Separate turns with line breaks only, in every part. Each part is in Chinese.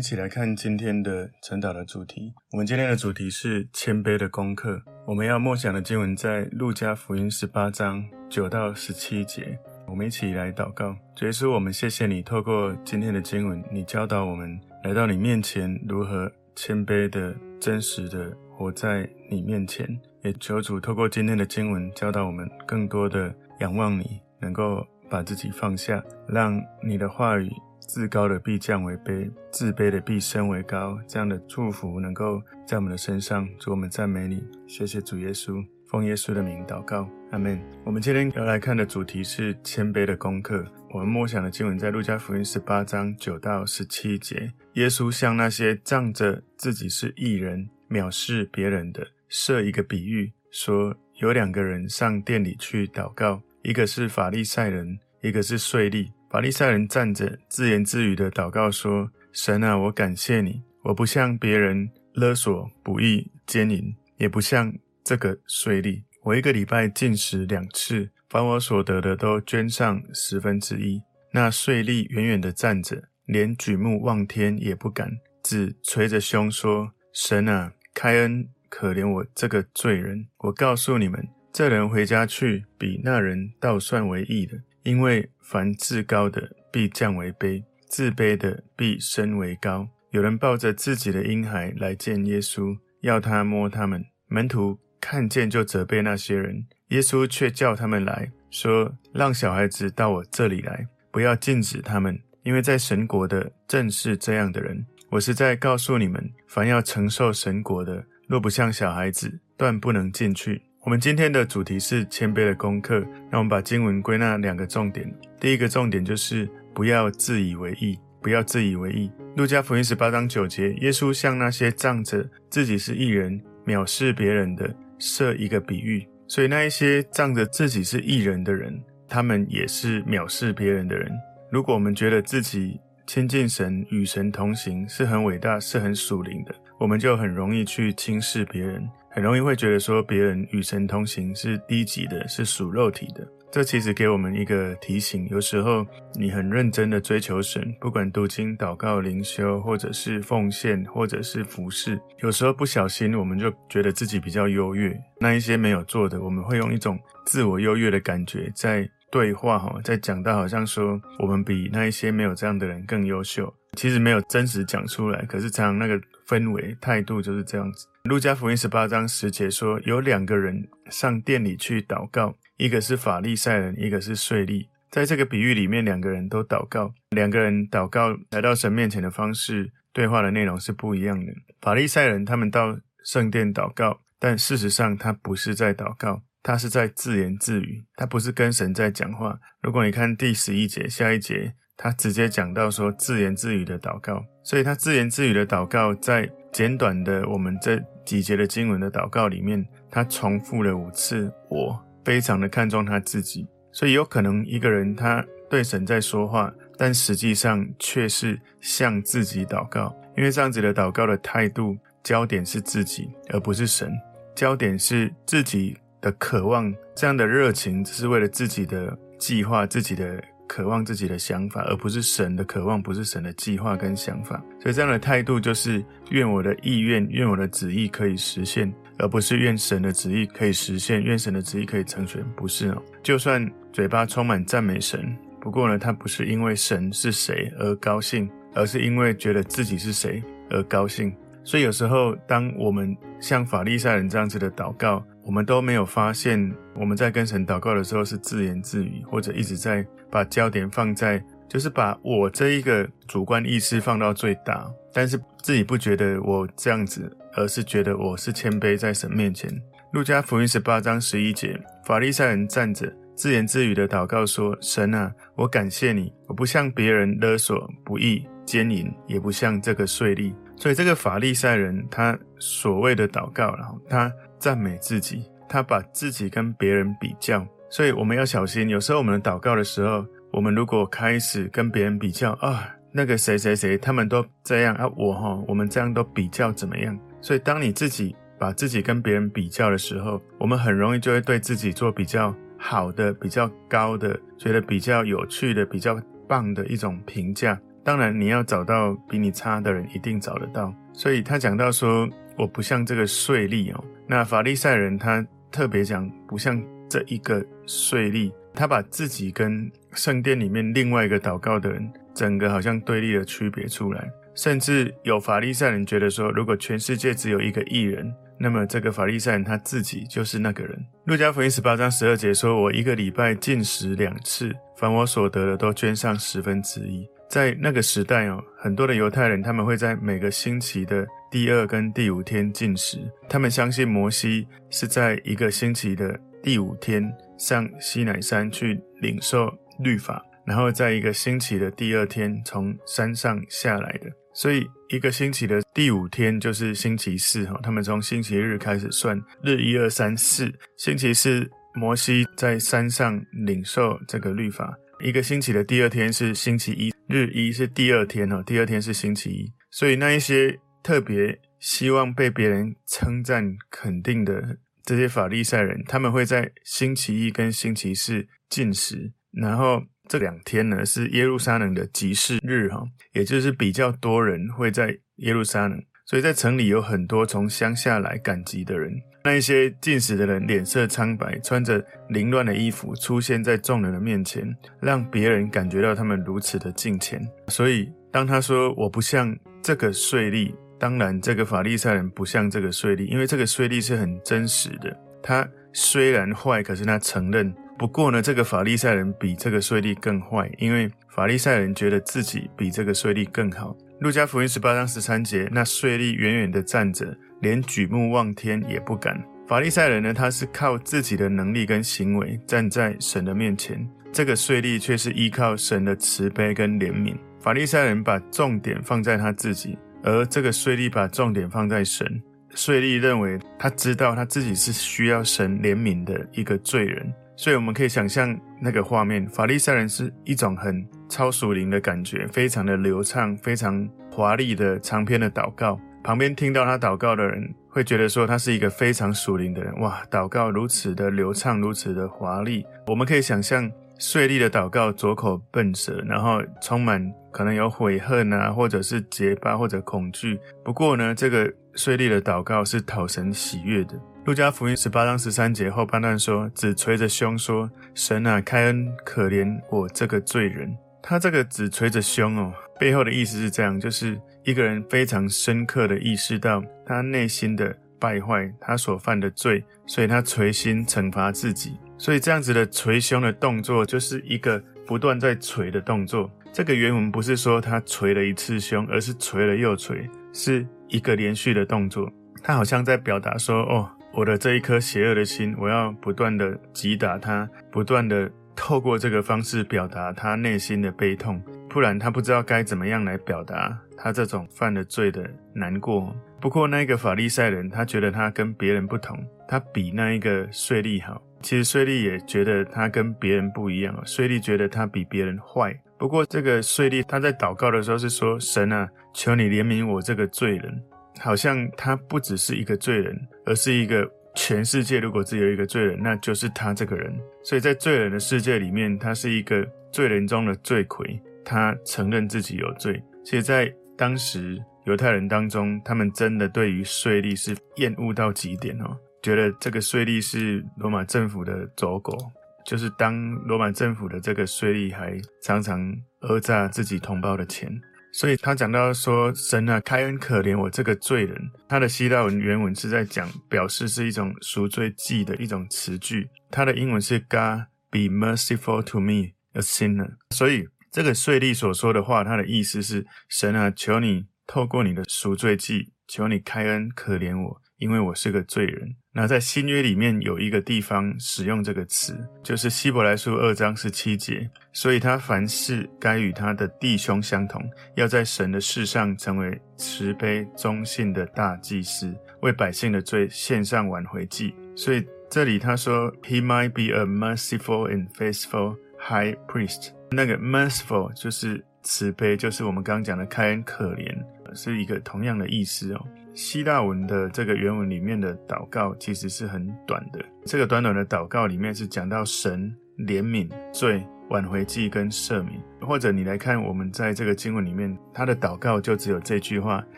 一起来看今天的晨祷的主题。我们今天的主题是谦卑的功课。我们要默想的经文在路加福音十八章九到十七节。我们一起来祷告，主耶稣，我们谢谢你，透过今天的经文，你教导我们来到你面前，如何谦卑的、真实的活在你面前。也求主透过今天的经文，教导我们更多的仰望你，能够把自己放下，让你的话语。自高的必降为卑，自卑的必升为高。这样的祝福能够在我们的身上，主我们赞美你，谢谢主耶稣，奉耶稣的名祷告，阿门。我们今天要来看的主题是谦卑的功课。我们默想的经文在路加福音十八章九到十七节。耶稣向那些仗着自己是义人、藐视别人的，设一个比喻，说有两个人上殿里去祷告，一个是法利赛人，一个是税吏。法利赛人站着，自言自语的祷告说：“神啊，我感谢你，我不像别人勒索、不义、奸淫，也不像这个税吏。我一个礼拜禁食两次，凡我所得的都捐上十分之一。那税吏远远的站着，连举目望天也不敢，只捶着胸说：神啊，开恩可怜我这个罪人。我告诉你们，这人回家去，比那人倒算为义的。”因为凡自高的必降为卑，自卑的必升为高。有人抱着自己的婴孩来见耶稣，要他摸他们。门徒看见就责备那些人，耶稣却叫他们来说：“让小孩子到我这里来，不要禁止他们，因为在神国的正是这样的人。我是在告诉你们，凡要承受神国的，若不像小孩子，断不能进去。”我们今天的主题是谦卑的功课。那我们把经文归纳两个重点。第一个重点就是不要自以为意，不要自以为意。路加福音十八章九节，耶稣向那些仗着自己是义人、藐视别人的，设一个比喻。所以那一些仗着自己是义人的人，他们也是藐视别人的人。如果我们觉得自己亲近神、与神同行是很伟大、是很属灵的，我们就很容易去轻视别人。很容易会觉得说别人与神同行是低级的，是属肉体的。这其实给我们一个提醒：有时候你很认真的追求神，不管读经、祷告、灵修，或者是奉献，或者是服侍，有时候不小心我们就觉得自己比较优越。那一些没有做的，我们会用一种自我优越的感觉在对话哈，在讲到好像说我们比那一些没有这样的人更优秀。其实没有真实讲出来，可是常常那个氛围态度就是这样子。路加福音十八章十节说，有两个人上殿里去祷告，一个是法利赛人，一个是税吏。在这个比喻里面，两个人都祷告，两个人祷告来到神面前的方式，对话的内容是不一样的。法利赛人他们到圣殿祷告，但事实上他不是在祷告，他是在自言自语，他不是跟神在讲话。如果你看第十一节，下一节。他直接讲到说自言自语的祷告，所以他自言自语的祷告，在简短的我们这几节的经文的祷告里面，他重复了五次。我非常的看重他自己，所以有可能一个人他对神在说话，但实际上却是向自己祷告，因为这样子的祷告的态度，焦点是自己，而不是神，焦点是自己的渴望，这样的热情只是为了自己的计划，自己的。渴望自己的想法，而不是神的渴望，不是神的计划跟想法。所以这样的态度就是愿我的意愿，愿我的旨意可以实现，而不是愿神的旨意可以实现，愿神的旨意可以成全。不是哦，就算嘴巴充满赞美神，不过呢，他不是因为神是谁而高兴，而是因为觉得自己是谁而高兴。所以有时候，当我们像法利赛人这样子的祷告，我们都没有发现，我们在跟神祷告的时候是自言自语，或者一直在把焦点放在，就是把我这一个主观意识放到最大，但是自己不觉得我这样子，而是觉得我是谦卑在神面前。路加福音十八章十一节，法利赛人站着，自言自语的祷告说：“神啊，我感谢你，我不像别人勒索、不义、奸淫，也不像这个税吏。”所以这个法利赛人，他所谓的祷告，然后他赞美自己，他把自己跟别人比较。所以我们要小心，有时候我们祷告的时候，我们如果开始跟别人比较啊，那个谁谁谁他们都这样啊，我哈，我们这样都比较怎么样？所以当你自己把自己跟别人比较的时候，我们很容易就会对自己做比较好的、比较高的、觉得比较有趣的、比较棒的一种评价。当然你要找到比你差的人，一定找得到。所以他讲到说，我不像这个税吏哦。那法利赛人他特别讲不像这一个税吏，他把自己跟圣殿里面另外一个祷告的人，整个好像对立的区别出来。甚至有法利赛人觉得说，如果全世界只有一个义人，那么这个法利赛人他自己就是那个人。路加福音十八章十二节说：“我一个礼拜禁食两次，凡我所得的都捐上十分之一。”在那个时代哦，很多的犹太人他们会在每个星期的第二跟第五天禁食。他们相信摩西是在一个星期的第五天上西乃山去领受律法，然后在一个星期的第二天从山上下来的。所以，一个星期的第五天就是星期四哈。他们从星期日开始算，日一二三四。星期四，摩西在山上领受这个律法。一个星期的第二天是星期一，日一是第二天哈。第二天是星期一。所以，那一些特别希望被别人称赞肯定的这些法利赛人，他们会在星期一跟星期四进食，然后。这两天呢是耶路撒冷的集市日哈，也就是比较多人会在耶路撒冷，所以在城里有很多从乡下来赶集的人。那一些进食的人脸色苍白，穿着凌乱的衣服出现在众人的面前，让别人感觉到他们如此的敬虔。所以当他说我不像这个税吏，当然这个法利赛人不像这个税吏，因为这个税吏是很真实的。他虽然坏，可是他承认。不过呢，这个法利赛人比这个税吏更坏，因为法利赛人觉得自己比这个税吏更好。路加福音十八章十三节，那税吏远远地站着，连举目望天也不敢。法利赛人呢，他是靠自己的能力跟行为站在神的面前，这个税吏却是依靠神的慈悲跟怜悯。法利赛人把重点放在他自己，而这个税吏把重点放在神。税吏认为他知道他自己是需要神怜悯的一个罪人。所以我们可以想象那个画面，法利赛人是一种很超属灵的感觉，非常的流畅，非常华丽的长篇的祷告。旁边听到他祷告的人会觉得说他是一个非常属灵的人，哇，祷告如此的流畅，如此的华丽。我们可以想象税吏的祷告，拙口笨舌，然后充满可能有悔恨啊，或者是结巴或者恐惧。不过呢，这个税吏的祷告是讨神喜悦的。路加福音十八章十三节后半段说：“只捶着胸说，神啊，开恩可怜我这个罪人。”他这个只捶着胸哦，背后的意思是这样，就是一个人非常深刻的意识到他内心的败坏，他所犯的罪，所以他捶心惩罚自己。所以这样子的捶胸的动作，就是一个不断在捶的动作。这个原文不是说他捶了一次胸，而是捶了又捶，是一个连续的动作。他好像在表达说：“哦。”我的这一颗邪恶的心，我要不断的击打他，不断的透过这个方式表达他内心的悲痛，不然他不知道该怎么样来表达他这种犯了罪的难过。不过那个法利赛人，他觉得他跟别人不同，他比那一个税吏好。其实税吏也觉得他跟别人不一样，税吏觉得他比别人坏。不过这个税吏他在祷告的时候是说：“神啊，求你怜悯我这个罪人。”好像他不只是一个罪人，而是一个全世界如果只有一个罪人，那就是他这个人。所以在罪人的世界里面，他是一个罪人中的罪魁。他承认自己有罪。其实，在当时犹太人当中，他们真的对于税吏是厌恶到极点哦，觉得这个税吏是罗马政府的走狗，就是当罗马政府的这个税吏还常常讹诈自己同胞的钱。所以他讲到说，神啊，开恩可怜我这个罪人。他的希腊文原文是在讲，表示是一种赎罪祭的一种词句。他的英文是 God be merciful to me, a sinner。所以这个税吏所说的话，他的意思是，神啊，求你透过你的赎罪祭，求你开恩可怜我。因为我是个罪人，那在新约里面有一个地方使用这个词，就是希伯来书二章十七节。所以他凡事该与他的弟兄相同，要在神的事上成为慈悲忠信的大祭司，为百姓的罪献上挽回祭。所以这里他说，He might be a merciful and faithful high priest。那个 merciful 就是慈悲，就是我们刚刚讲的开恩可怜，是一个同样的意思哦。希腊文的这个原文里面的祷告其实是很短的。这个短短的祷告里面是讲到神怜悯罪，挽回祭跟赦免。或者你来看，我们在这个经文里面，他的祷告就只有这句话：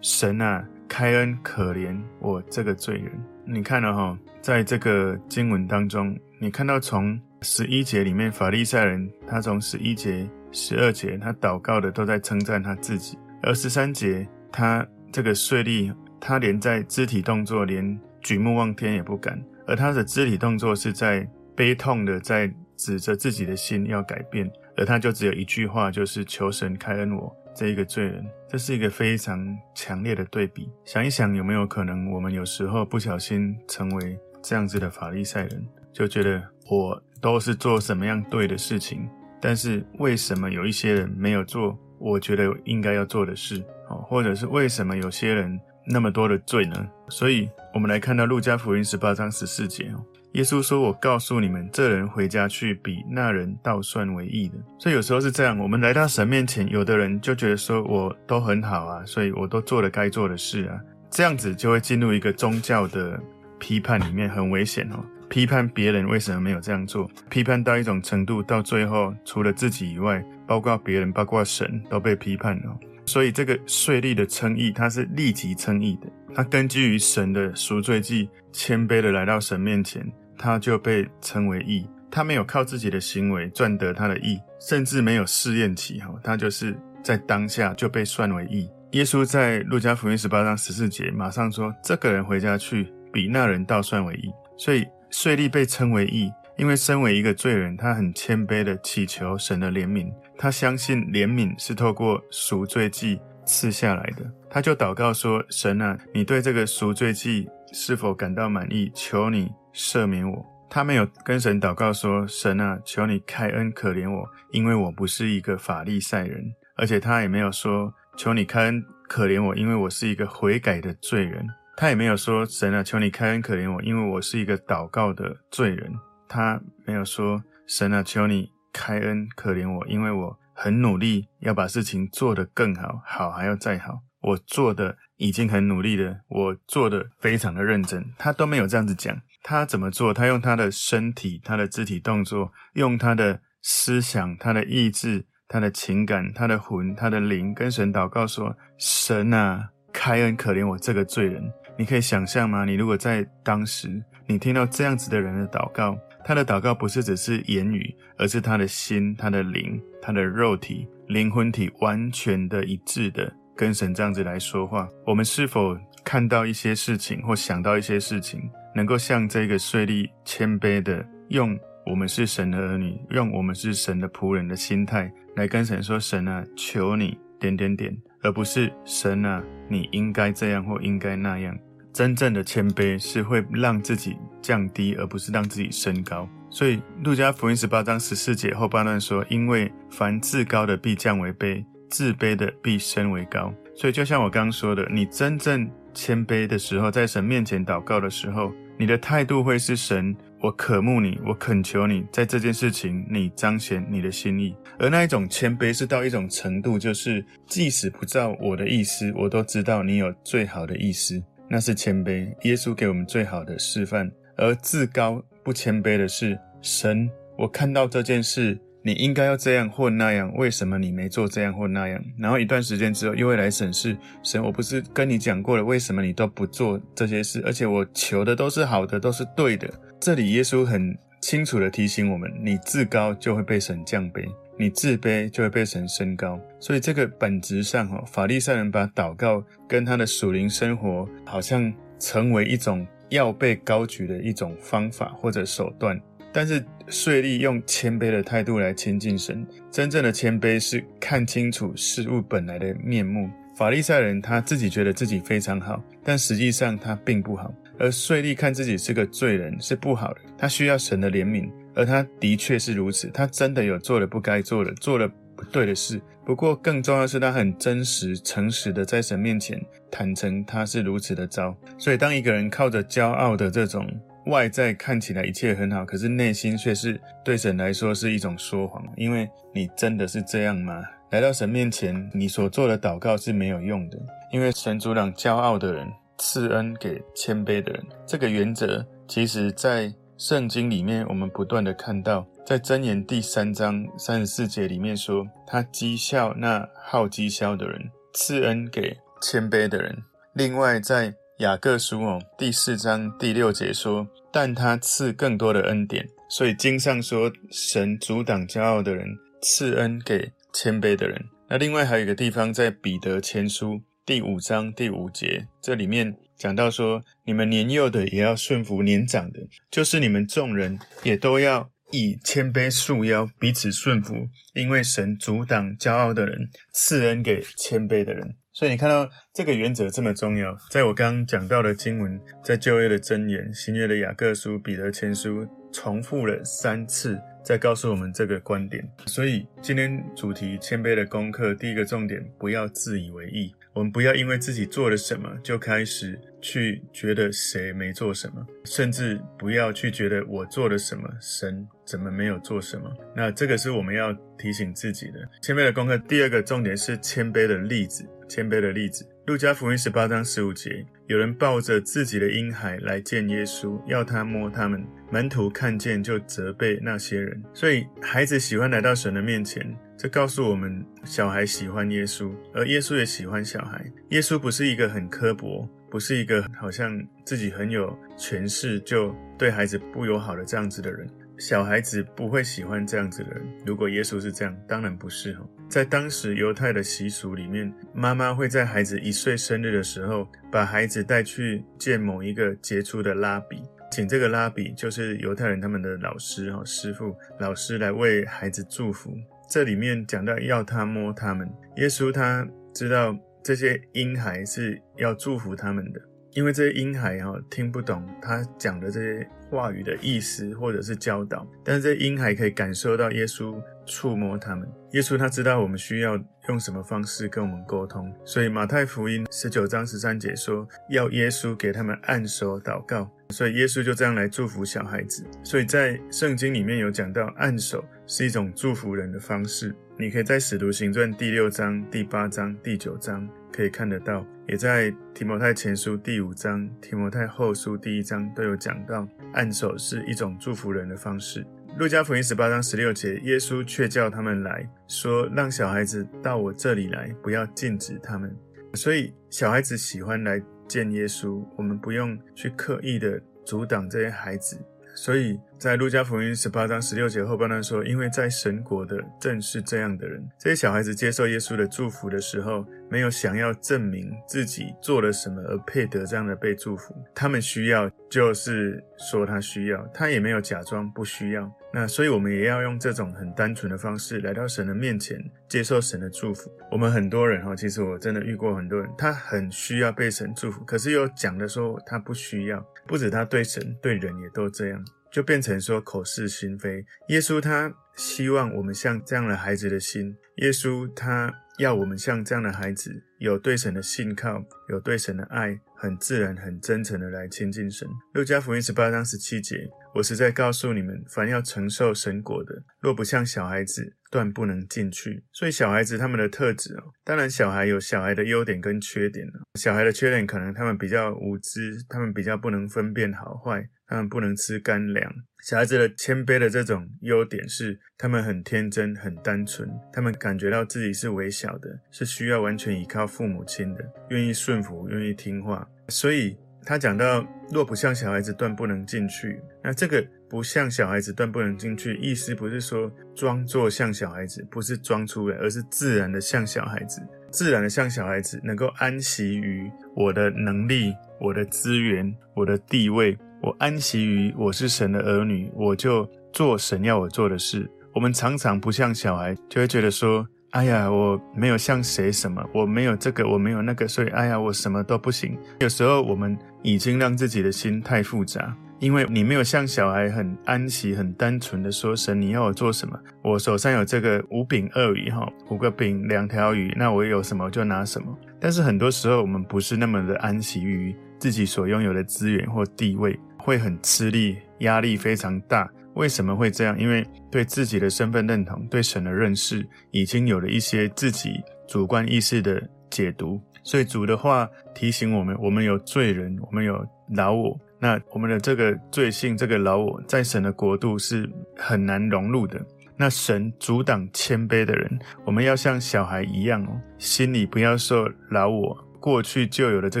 神啊，开恩可怜我这个罪人。你看了哈，在这个经文当中，你看到从十一节里面，法利赛人他从十一节、十二节，他祷告的都在称赞他自己；而十三节，他这个税吏，他连在肢体动作，连举目望天也不敢，而他的肢体动作是在悲痛的，在指着自己的心要改变，而他就只有一句话，就是求神开恩我这一个罪人。这是一个非常强烈的对比。想一想，有没有可能我们有时候不小心成为这样子的法利赛人，就觉得我都是做什么样对的事情，但是为什么有一些人没有做我觉得应该要做的事？哦，或者是为什么有些人那么多的罪呢？所以，我们来看到路加福音十八章十四节哦，耶稣说：“我告诉你们，这人回家去，比那人倒算为义的。”所以有时候是这样，我们来到神面前，有的人就觉得说我都很好啊，所以我都做了该做的事啊，这样子就会进入一个宗教的批判里面，很危险哦。批判别人为什么没有这样做，批判到一种程度，到最后除了自己以外，包括别人，包括神都被批判了。所以这个税吏的称义，他是立即称义的。他根据于神的赎罪祭，谦卑的来到神面前，他就被称为义。他没有靠自己的行为赚得他的义，甚至没有试验期，哈，他就是在当下就被算为义。耶稣在路加福音十八章十四节马上说：“这个人回家去，比那人倒算为义。”所以税吏被称为义。因为身为一个罪人，他很谦卑的祈求神的怜悯，他相信怜悯是透过赎罪祭赐下来的，他就祷告说：“神啊，你对这个赎罪祭是否感到满意？求你赦免我。”他没有跟神祷告说：“神啊，求你开恩可怜我，因为我不是一个法利赛人。”而且他也没有说：“求你开恩可怜我，因为我是一个悔改的罪人。”他也没有说：“神啊，求你开恩可怜我，因为我是一个祷告的罪人。”他没有说：“神啊，求你开恩可怜我，因为我很努力要把事情做得更好，好还要再好。我做的已经很努力了，我做得非常的认真。”他都没有这样子讲。他怎么做？他用他的身体、他的肢体动作，用他的思想、他的意志、他的情感、他的魂、他的灵，跟神祷告说：“神啊，开恩可怜我这个罪人。”你可以想象吗？你如果在当时，你听到这样子的人的祷告。他的祷告不是只是言语，而是他的心、他的灵、他的肉体、灵魂体完全的一致的跟神这样子来说话。我们是否看到一些事情或想到一些事情，能够像这个税吏谦卑的用我们是神的儿女，用我们是神的仆人的心态来跟神说：“神啊，求你点点点”，而不是“神啊，你应该这样或应该那样”。真正的谦卑是会让自己降低，而不是让自己升高。所以，路加福音十八章十四节后半段说：“因为凡自高的必降为卑，自卑的必升为高。”所以，就像我刚刚说的，你真正谦卑的时候，在神面前祷告的时候，你的态度会是神，我渴慕你，我恳求你，在这件事情你彰显你的心意。而那一种谦卑是到一种程度，就是即使不照我的意思，我都知道你有最好的意思。那是谦卑，耶稣给我们最好的示范。而自高不谦卑的是神。我看到这件事，你应该要这样或那样，为什么你没做这样或那样？然后一段时间之后，又会来审视神。我不是跟你讲过了，为什么你都不做这些事？而且我求的都是好的，都是对的。这里耶稣很清楚地提醒我们：你自高就会被神降卑。你自卑就会被神升高，所以这个本质上，哈，法利赛人把祷告跟他的属灵生活，好像成为一种要被高举的一种方法或者手段。但是税吏用谦卑的态度来亲近神，真正的谦卑是看清楚事物本来的面目。法利赛人他自己觉得自己非常好，但实际上他并不好。而税吏看自己是个罪人，是不好的，他需要神的怜悯。而他的确是如此，他真的有做了不该做的，做了不对的事。不过更重要的是，他很真实、诚实的在神面前坦诚他是如此的糟。所以，当一个人靠着骄傲的这种外在看起来一切很好，可是内心却是对神来说是一种说谎。因为你真的是这样吗？来到神面前，你所做的祷告是没有用的，因为神阻挡骄傲的人，赐恩给谦卑的人。这个原则，其实在圣经里面，我们不断的看到，在箴言第三章三十四节里面说，他讥笑那好讥笑的人，赐恩给谦卑的人。另外，在雅各书哦第四章第六节说，但他赐更多的恩典。所以经上说，神阻挡骄傲的人，赐恩给谦卑的人。那另外还有一个地方，在彼得前书第五章第五节，这里面讲到说，你们年幼的也要顺服年长的，就是你们众人也都要以谦卑束腰，彼此顺服，因为神阻挡骄傲的人，赐恩给谦卑的人。所以你看到这个原则这么重要，在我刚刚讲到的经文，在旧约的箴言、新约的雅各书、彼得前书，重复了三次，在告诉我们这个观点。所以今天主题谦卑的功课，第一个重点，不要自以为意。我们不要因为自己做了什么，就开始去觉得谁没做什么，甚至不要去觉得我做了什么，神怎么没有做什么。那这个是我们要提醒自己的。谦卑的功课，第二个重点是谦卑的例子。谦卑的例子，路加福音十八章十五节，有人抱着自己的婴孩来见耶稣，要他摸他们。门徒看见就责备那些人。所以孩子喜欢来到神的面前，这告诉我们，小孩喜欢耶稣，而耶稣也喜欢小孩。耶稣不是一个很刻薄，不是一个好像自己很有权势就对孩子不友好的这样子的人。小孩子不会喜欢这样子的人。如果耶稣是这样，当然不是。在当时犹太的习俗里面，妈妈会在孩子一岁生日的时候，把孩子带去见某一个杰出的拉比，请这个拉比就是犹太人他们的老师哈师傅老师来为孩子祝福。这里面讲到要他摸他们，耶稣他知道这些婴孩是要祝福他们的。因为这些婴孩哈听不懂他讲的这些话语的意思或者是教导，但是这些婴孩可以感受到耶稣触摸他们。耶稣他知道我们需要用什么方式跟我们沟通，所以马太福音十九章十三节说要耶稣给他们按手祷告，所以耶稣就这样来祝福小孩子。所以在圣经里面有讲到按手是一种祝福人的方式，你可以在使徒行传第六章、第八章、第九章可以看得到。也在提摩太前书第五章、提摩太后书第一章都有讲到，按手是一种祝福人的方式。路加福音十八章十六节，耶稣却叫他们来说：“让小孩子到我这里来，不要禁止他们。”所以小孩子喜欢来见耶稣，我们不用去刻意的阻挡这些孩子。所以在路加福音十八章十六节后半段说：“因为在神国的正是这样的人。”这些小孩子接受耶稣的祝福的时候，没有想要证明自己做了什么而配得这样的被祝福。他们需要，就是说他需要，他也没有假装不需要。那所以我们也要用这种很单纯的方式来到神的面前，接受神的祝福。我们很多人哈，其实我真的遇过很多人，他很需要被神祝福，可是又讲的说他不需要。不止他对神对人也都这样，就变成说口是心非。耶稣他希望我们像这样的孩子的心，耶稣他要我们像这样的孩子，有对神的信靠，有对神的爱，很自然、很真诚的来亲近神。路加福音十八章十七节。我实在告诉你们，凡要承受神果的，若不像小孩子，断不能进去。所以小孩子他们的特质哦，当然小孩有小孩的优点跟缺点。小孩的缺点可能他们比较无知，他们比较不能分辨好坏，他们不能吃干粮。小孩子的谦卑的这种优点是，他们很天真、很单纯，他们感觉到自己是微小的，是需要完全依靠父母亲的，愿意顺服，愿意听话。所以。他讲到，若不像小孩子，断不能进去。那这个不像小孩子，断不能进去，意思不是说装作像小孩子，不是装出来，而是自然的像小孩子，自然的像小孩子，能够安息于我的能力、我的资源、我的地位，我安息于我是神的儿女，我就做神要我做的事。我们常常不像小孩，就会觉得说。哎呀，我没有像谁什么，我没有这个，我没有那个，所以哎呀，我什么都不行。有时候我们已经让自己的心太复杂，因为你没有像小孩很安息、很单纯的说：“神，你要我做什么？我手上有这个五饼二鱼，哈，五个饼两条鱼，那我有什么就拿什么。”但是很多时候我们不是那么的安息于自己所拥有的资源或地位，会很吃力，压力非常大。为什么会这样？因为对自己的身份认同、对神的认识，已经有了一些自己主观意识的解读。所以主的话提醒我们：我们有罪人，我们有老我。那我们的这个罪性，这个老我，在神的国度是很难融入的。那神阻挡谦卑的人，我们要像小孩一样哦，心里不要受老我过去就有的这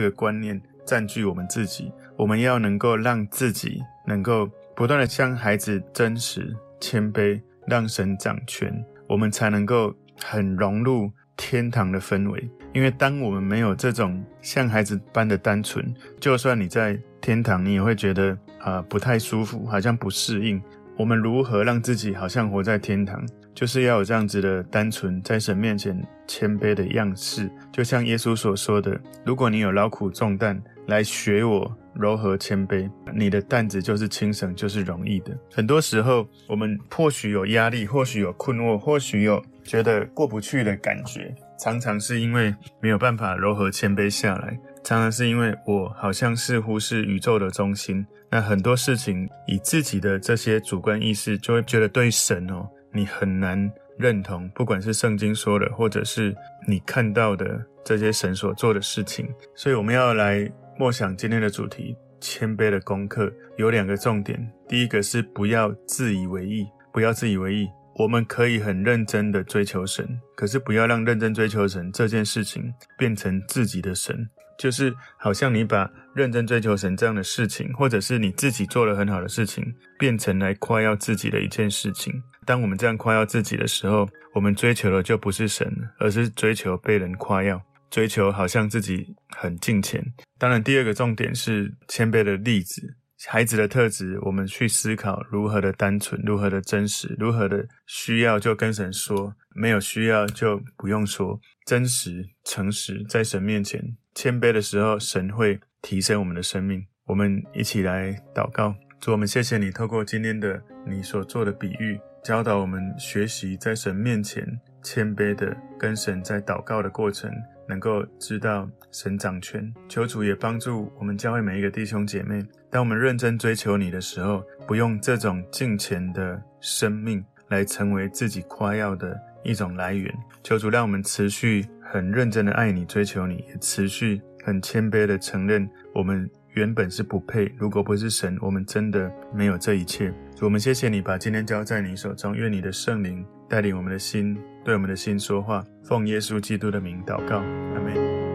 个观念占据我们自己。我们要能够让自己能够不断的像孩子真实谦卑，让神掌权，我们才能够很融入天堂的氛围。因为当我们没有这种像孩子般的单纯，就算你在天堂，你也会觉得啊、不太舒服，好像不适应。我们如何让自己好像活在天堂？就是要有这样子的单纯，在神面前谦卑的样式。就像耶稣所说的：“如果你有劳苦重担，来学我柔和谦卑，你的担子就是轻省，就是容易的。”很多时候，我们或许有压力，或许有困惑，或许有觉得过不去的感觉，常常是因为没有办法柔和谦卑下来。常常是因为我好像似乎是宇宙的中心，那很多事情以自己的这些主观意识，就会觉得对神哦，你很难认同，不管是圣经说的，或者是你看到的这些神所做的事情。所以我们要来默想今天的主题：谦卑的功课有两个重点。第一个是不要自以为意，不要自以为意。我们可以很认真的追求神，可是不要让认真追求神这件事情变成自己的神。就是好像你把认真追求神这样的事情，或者是你自己做了很好的事情，变成来夸耀自己的一件事情。当我们这样夸耀自己的时候，我们追求的就不是神，而是追求被人夸耀，追求好像自己很近前。当然，第二个重点是谦卑的例子，孩子的特质，我们去思考如何的单纯，如何的真实，如何的需要就跟神说，没有需要就不用说，真实、诚实，在神面前。谦卑的时候，神会提升我们的生命。我们一起来祷告，主，我们谢谢你，透过今天的你所做的比喻，教导我们学习在神面前谦卑的跟神在祷告的过程，能够知道神掌权。求主也帮助我们教会每一个弟兄姐妹，当我们认真追求你的时候，不用这种金钱的生命来成为自己夸耀的一种来源。求主让我们持续。很认真的爱你，追求你，也持续很谦卑的承认，我们原本是不配。如果不是神，我们真的没有这一切。我们谢谢你，把今天交在你手中，愿你的圣灵带领我们的心，对我们的心说话。奉耶稣基督的名祷告，阿门。